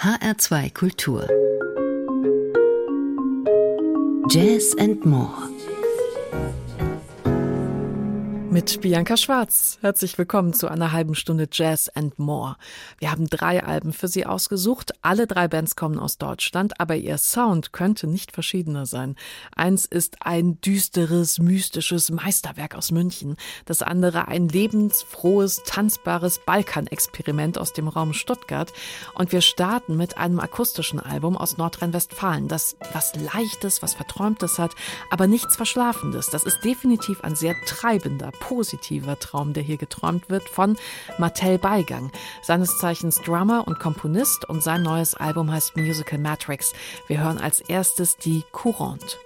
HR2 Kultur. Jazz and More mit Bianca Schwarz. Herzlich willkommen zu einer halben Stunde Jazz and More. Wir haben drei Alben für Sie ausgesucht. Alle drei Bands kommen aus Deutschland, aber ihr Sound könnte nicht verschiedener sein. Eins ist ein düsteres, mystisches Meisterwerk aus München. Das andere ein lebensfrohes, tanzbares Balkanexperiment aus dem Raum Stuttgart. Und wir starten mit einem akustischen Album aus Nordrhein-Westfalen, das was Leichtes, was Verträumtes hat, aber nichts Verschlafendes. Das ist definitiv ein sehr treibender, positiver Traum, der hier geträumt wird, von Mattel Beigang, seines Zeichens Drummer und Komponist und sein neues Album heißt Musical Matrix. Wir hören als erstes die Courante.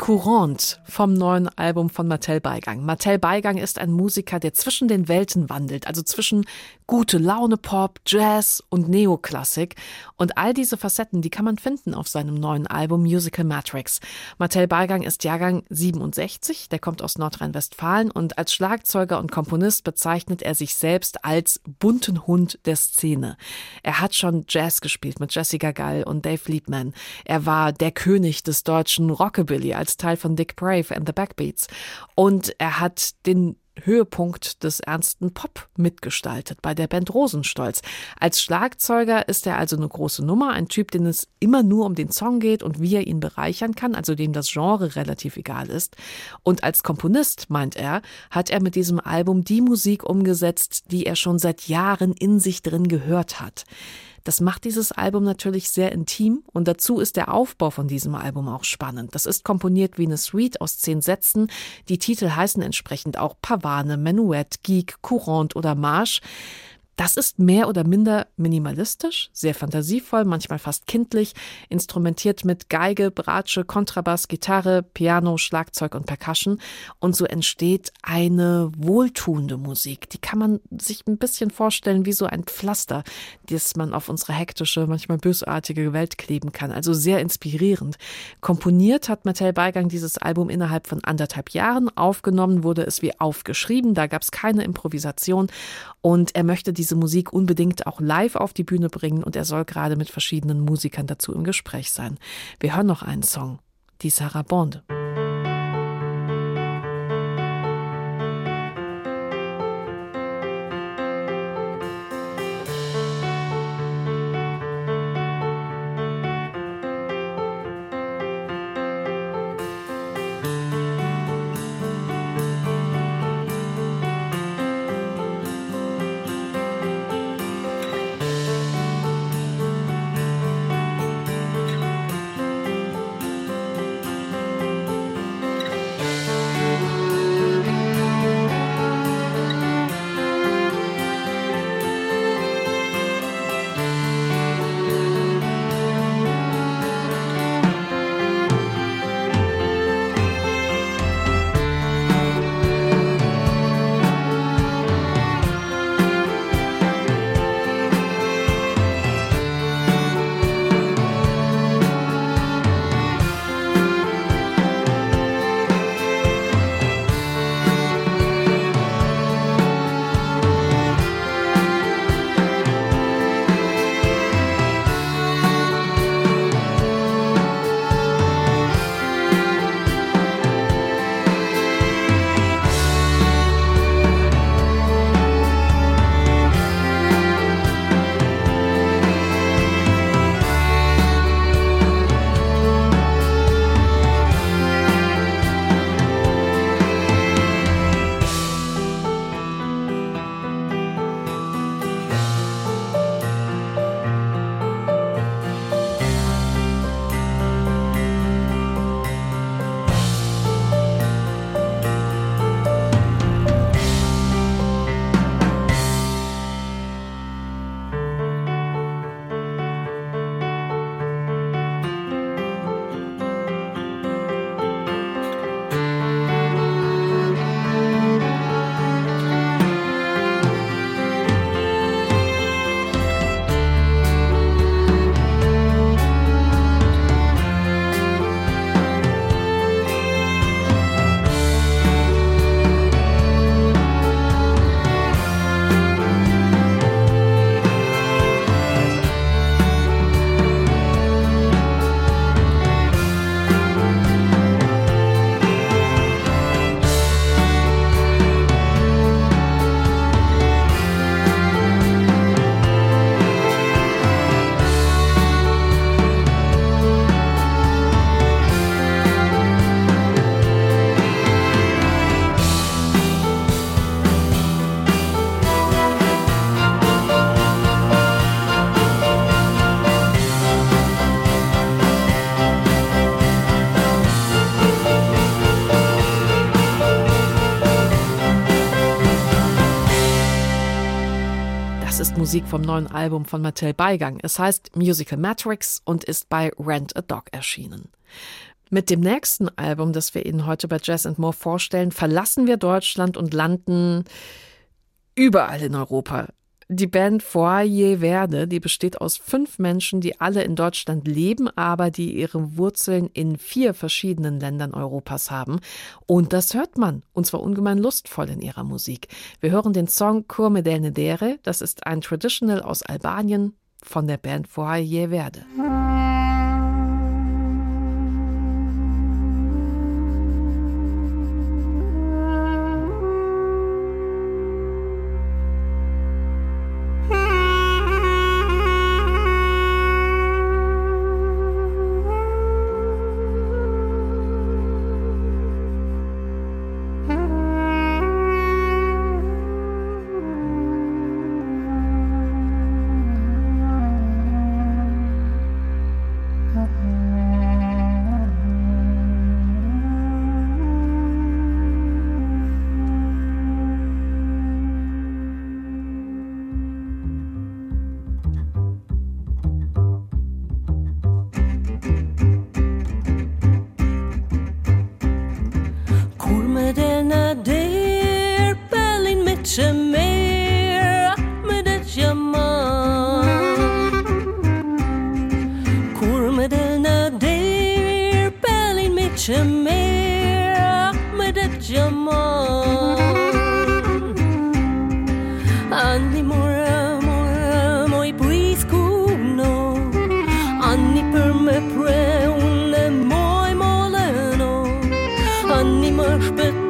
Courante vom neuen Album von Martel Beigang. Martel Beigang ist ein Musiker, der zwischen den Welten wandelt, also zwischen gute Laune Pop, Jazz und Neoklassik. Und all diese Facetten, die kann man finden auf seinem neuen Album Musical Matrix. Martel Beigang ist Jahrgang 67, der kommt aus Nordrhein-Westfalen und als Schlagzeuger und Komponist bezeichnet er sich selbst als bunten Hund der Szene. Er hat schon Jazz gespielt mit Jessica Gall und Dave Liebman. Er war der König des deutschen Rockabilly als Teil von Dick Brave and the Backbeats. Und er hat den Höhepunkt des ernsten Pop mitgestaltet bei der Band Rosenstolz. Als Schlagzeuger ist er also eine große Nummer, ein Typ, den es immer nur um den Song geht und wie er ihn bereichern kann, also dem das Genre relativ egal ist. Und als Komponist, meint er, hat er mit diesem Album die Musik umgesetzt, die er schon seit Jahren in sich drin gehört hat. Das macht dieses Album natürlich sehr intim und dazu ist der Aufbau von diesem Album auch spannend. Das ist komponiert wie eine Suite aus zehn Sätzen. Die Titel heißen entsprechend auch Pavane, Menuett, Geek, Courant oder Marsch. Das ist mehr oder minder minimalistisch, sehr fantasievoll, manchmal fast kindlich, instrumentiert mit Geige, Bratsche, Kontrabass, Gitarre, Piano, Schlagzeug und Percussion. Und so entsteht eine wohltuende Musik. Die kann man sich ein bisschen vorstellen wie so ein Pflaster, das man auf unsere hektische, manchmal bösartige Welt kleben kann. Also sehr inspirierend. Komponiert hat Mattel Beigang dieses Album innerhalb von anderthalb Jahren. Aufgenommen wurde es wie aufgeschrieben. Da gab es keine Improvisation. Und er möchte diese Musik unbedingt auch live auf die Bühne bringen und er soll gerade mit verschiedenen Musikern dazu im Gespräch sein. Wir hören noch einen Song, die Sarah Bond. Musik vom neuen Album von Mattel Beigang. Es heißt Musical Matrix und ist bei Rent a Dog erschienen. Mit dem nächsten Album, das wir Ihnen heute bei Jazz and More vorstellen, verlassen wir Deutschland und landen überall in Europa. Die Band Foyer Verde, die besteht aus fünf Menschen, die alle in Deutschland leben, aber die ihre Wurzeln in vier verschiedenen Ländern Europas haben. Und das hört man, und zwar ungemein lustvoll in ihrer Musik. Wir hören den Song Curme del Nedere, das ist ein Traditional aus Albanien von der Band Foyer Verde. Spitze.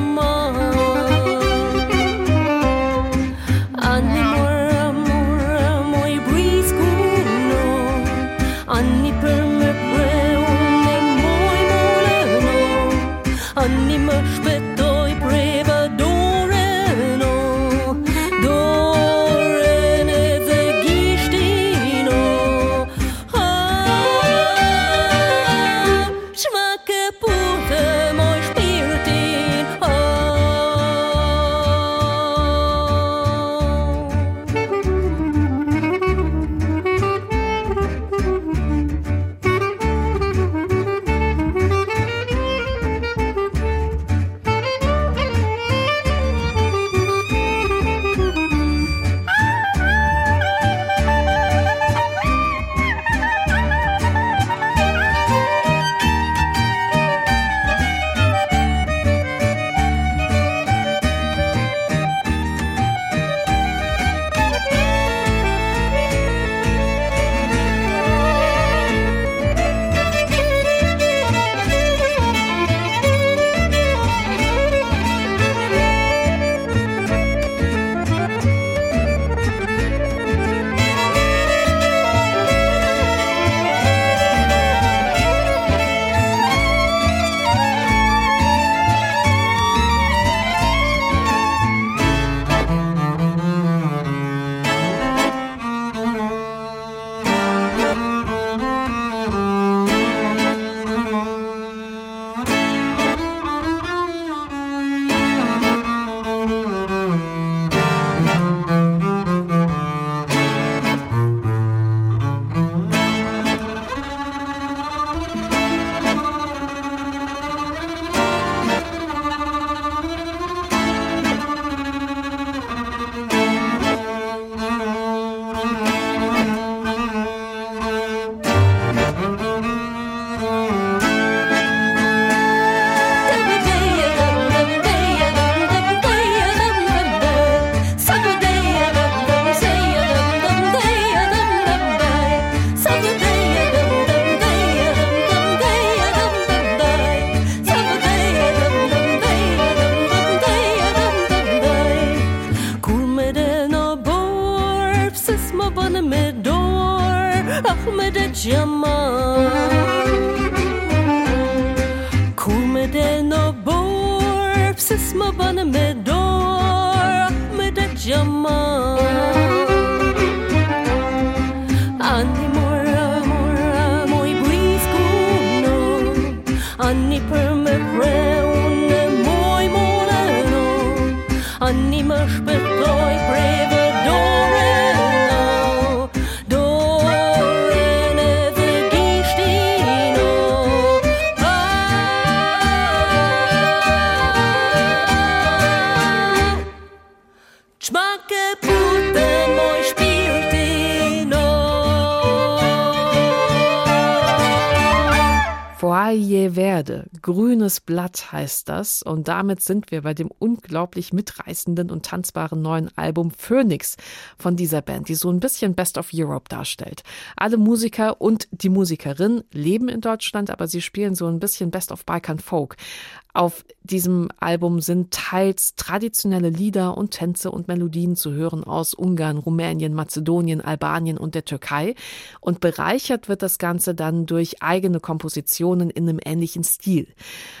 Mom. Foyer grünes Blatt heißt das. Und damit sind wir bei dem unglaublich mitreißenden und tanzbaren neuen Album Phoenix von dieser Band, die so ein bisschen Best of Europe darstellt. Alle Musiker und die Musikerin leben in Deutschland, aber sie spielen so ein bisschen Best of Balkan Folk. Auf diesem Album sind teils traditionelle Lieder und Tänze und Melodien zu hören aus Ungarn, Rumänien, Mazedonien, Albanien und der Türkei. Und bereichert wird das Ganze dann durch eigene Kompositionen in einem ähnlichen Stil.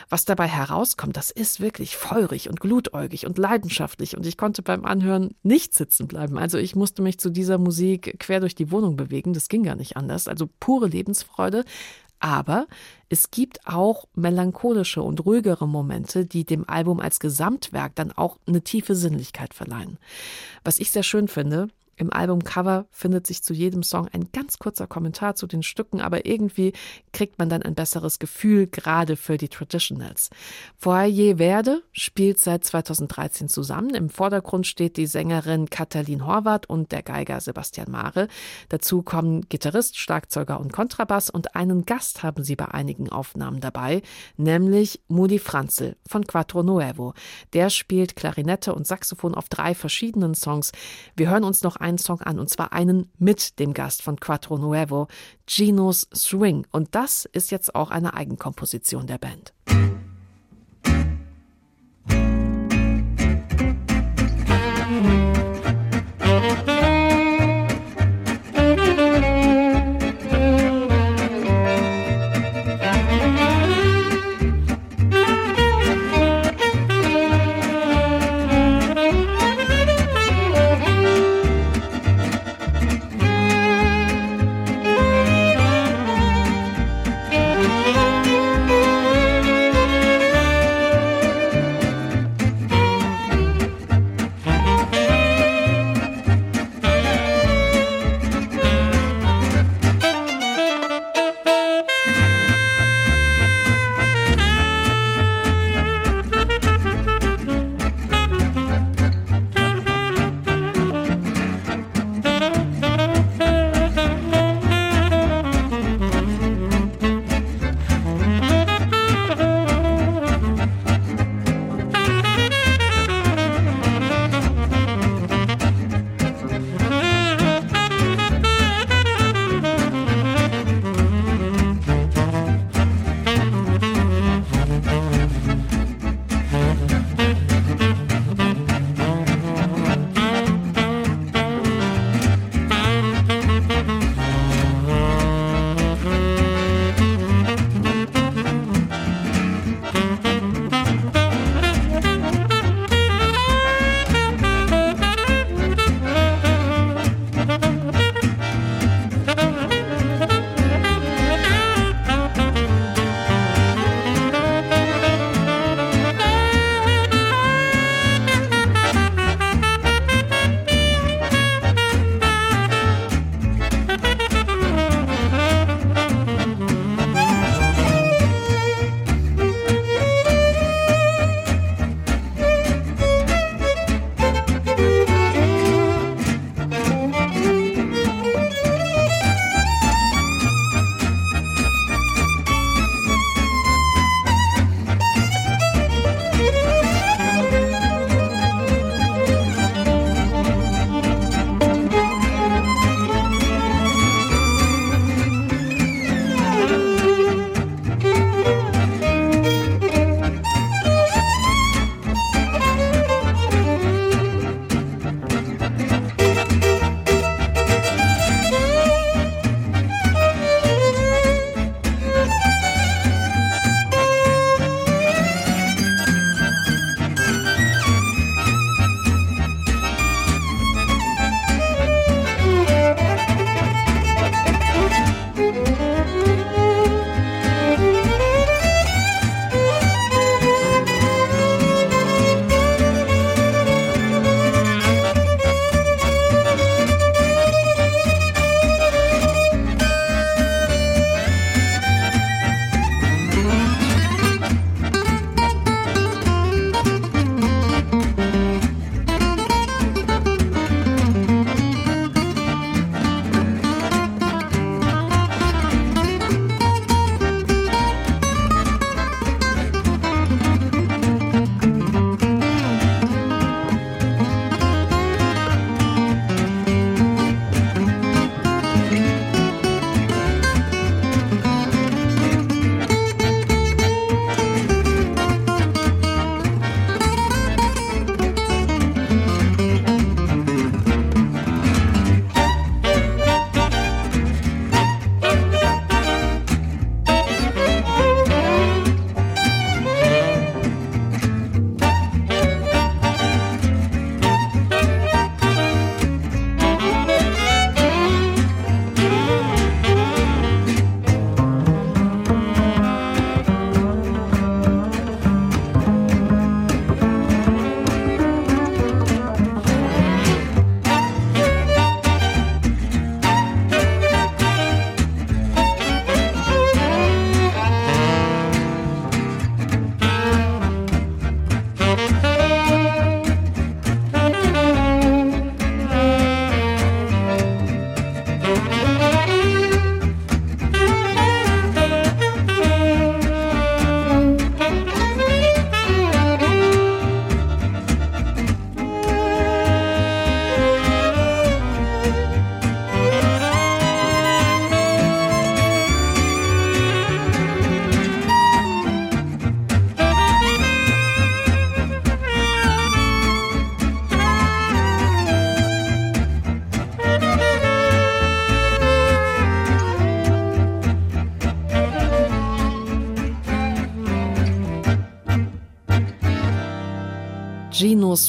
Was dabei herauskommt, das ist wirklich feurig und glutäugig und leidenschaftlich. Und ich konnte beim Anhören nicht sitzen bleiben. Also ich musste mich zu dieser Musik quer durch die Wohnung bewegen. Das ging gar nicht anders. Also pure Lebensfreude. Aber es gibt auch melancholische und ruhigere Momente, die dem Album als Gesamtwerk dann auch eine tiefe Sinnlichkeit verleihen. Was ich sehr schön finde, im Albumcover findet sich zu jedem Song ein ganz kurzer Kommentar zu den Stücken, aber irgendwie kriegt man dann ein besseres Gefühl, gerade für die Traditionals. Foyer Verde spielt seit 2013 zusammen. Im Vordergrund steht die Sängerin Katalin Horvath und der Geiger Sebastian Mare. Dazu kommen Gitarrist, Schlagzeuger und Kontrabass und einen Gast haben sie bei einigen Aufnahmen dabei, nämlich Moody Franzel von Quattro Nuevo. Der spielt Klarinette und Saxophon auf drei verschiedenen Songs. Wir hören uns noch ein einen Song an, und zwar einen mit dem Gast von Quattro Nuevo, Ginos Swing. Und das ist jetzt auch eine Eigenkomposition der Band.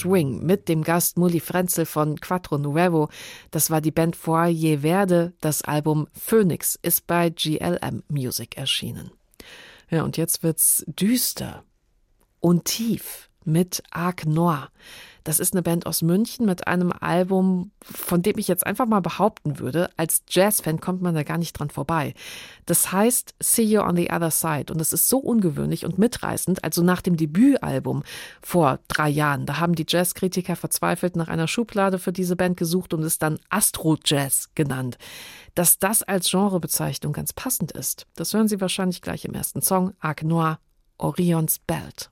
Swing mit dem Gast Muli Frenzel von Quattro Nuevo. Das war die Band Foyer Verde. Das Album Phoenix ist bei GLM Music erschienen. Ja, und jetzt wird's düster und tief mit Arc Noir. Das ist eine Band aus München mit einem Album, von dem ich jetzt einfach mal behaupten würde, als Jazzfan kommt man da gar nicht dran vorbei. Das heißt See You on the Other Side und es ist so ungewöhnlich und mitreißend, also nach dem Debütalbum vor drei Jahren, da haben die Jazzkritiker verzweifelt nach einer Schublade für diese Band gesucht und es dann Astro Jazz genannt. Dass das als Genrebezeichnung ganz passend ist, das hören Sie wahrscheinlich gleich im ersten Song, Arc Noir, Orions Belt.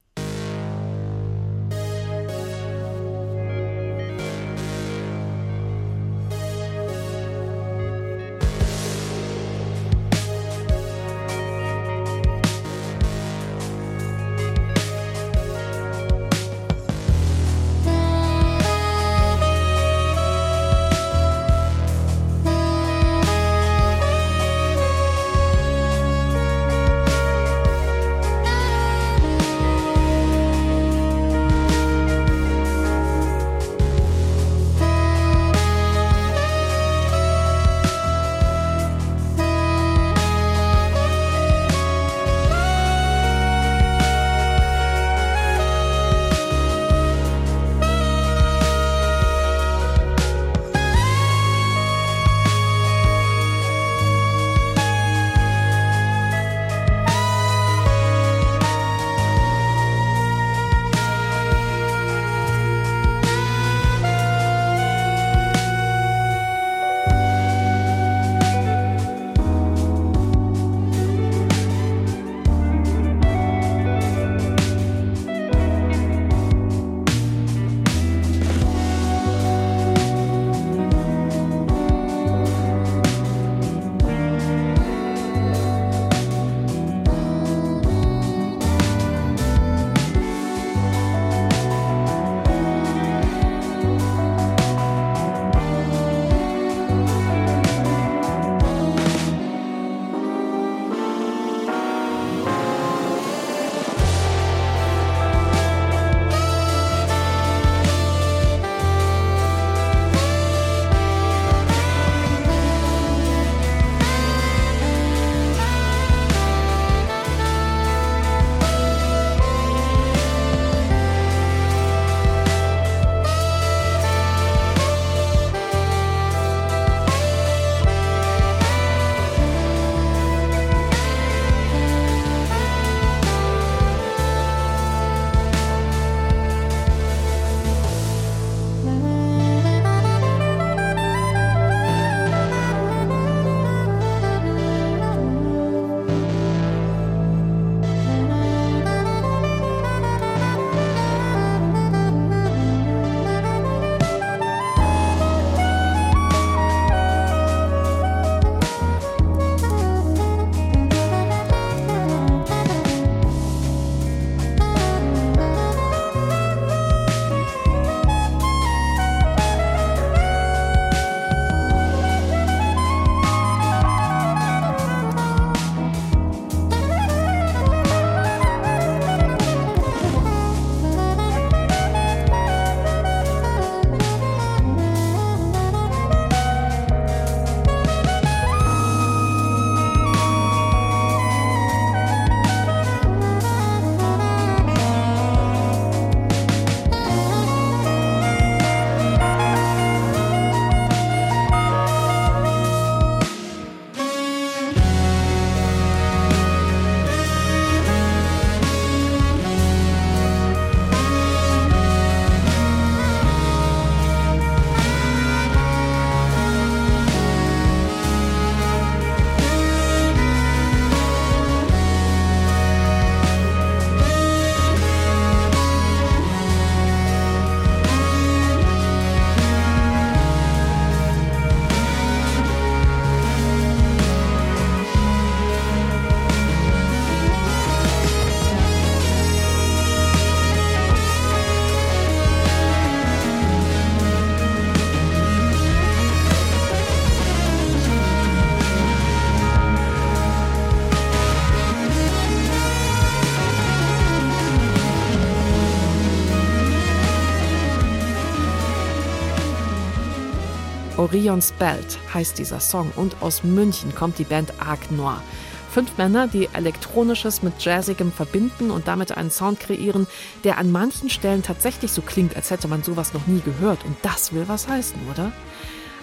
Orions Belt heißt dieser Song und aus München kommt die Band Arc Noir. Fünf Männer, die Elektronisches mit Jazzigem verbinden und damit einen Sound kreieren, der an manchen Stellen tatsächlich so klingt, als hätte man sowas noch nie gehört. Und das will was heißen, oder?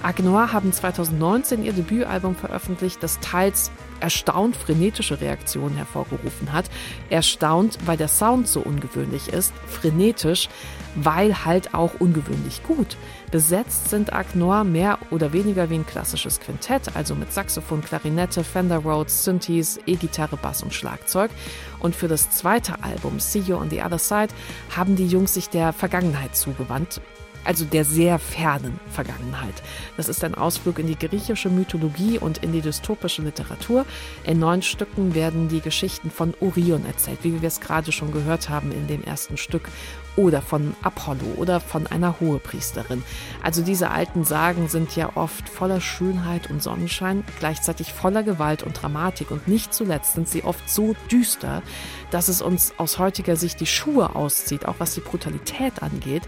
Agnoir haben 2019 ihr Debütalbum veröffentlicht, das teils erstaunt frenetische Reaktionen hervorgerufen hat. Erstaunt, weil der Sound so ungewöhnlich ist, frenetisch, weil halt auch ungewöhnlich gut. Besetzt sind Agnoir mehr oder weniger wie ein klassisches Quintett, also mit Saxophon, Klarinette, Fender Rhodes, Synthes, E-Gitarre, Bass und Schlagzeug. Und für das zweite Album, See You on the Other Side, haben die Jungs sich der Vergangenheit zugewandt also der sehr fernen Vergangenheit. Das ist ein Ausflug in die griechische Mythologie und in die dystopische Literatur. In neun Stücken werden die Geschichten von Orion erzählt, wie wir es gerade schon gehört haben in dem ersten Stück oder von Apollo oder von einer Hohepriesterin. Also diese alten Sagen sind ja oft voller Schönheit und Sonnenschein, gleichzeitig voller Gewalt und Dramatik und nicht zuletzt sind sie oft so düster, dass es uns aus heutiger Sicht die Schuhe auszieht, auch was die Brutalität angeht.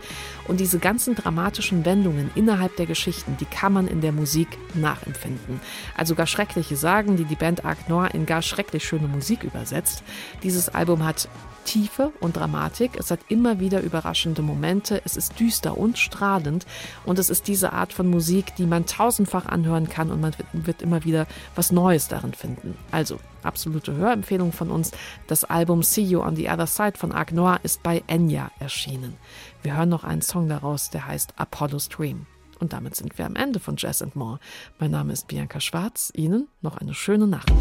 Und diese ganzen dramatischen Wendungen innerhalb der Geschichten, die kann man in der Musik nachempfinden. Also gar schreckliche Sagen, die die Band Arc Noir in gar schrecklich schöne Musik übersetzt. Dieses Album hat Tiefe und Dramatik. Es hat immer wieder überraschende Momente. Es ist düster und strahlend. Und es ist diese Art von Musik, die man tausendfach anhören kann und man wird immer wieder was Neues darin finden. Also, absolute Hörempfehlung von uns. Das Album See You on the Other Side von Arc Noir ist bei Enya erschienen. Wir hören noch einen Song daraus, der heißt Apollo Stream. Und damit sind wir am Ende von Jazz and More. Mein Name ist Bianca Schwarz. Ihnen noch eine schöne Nacht.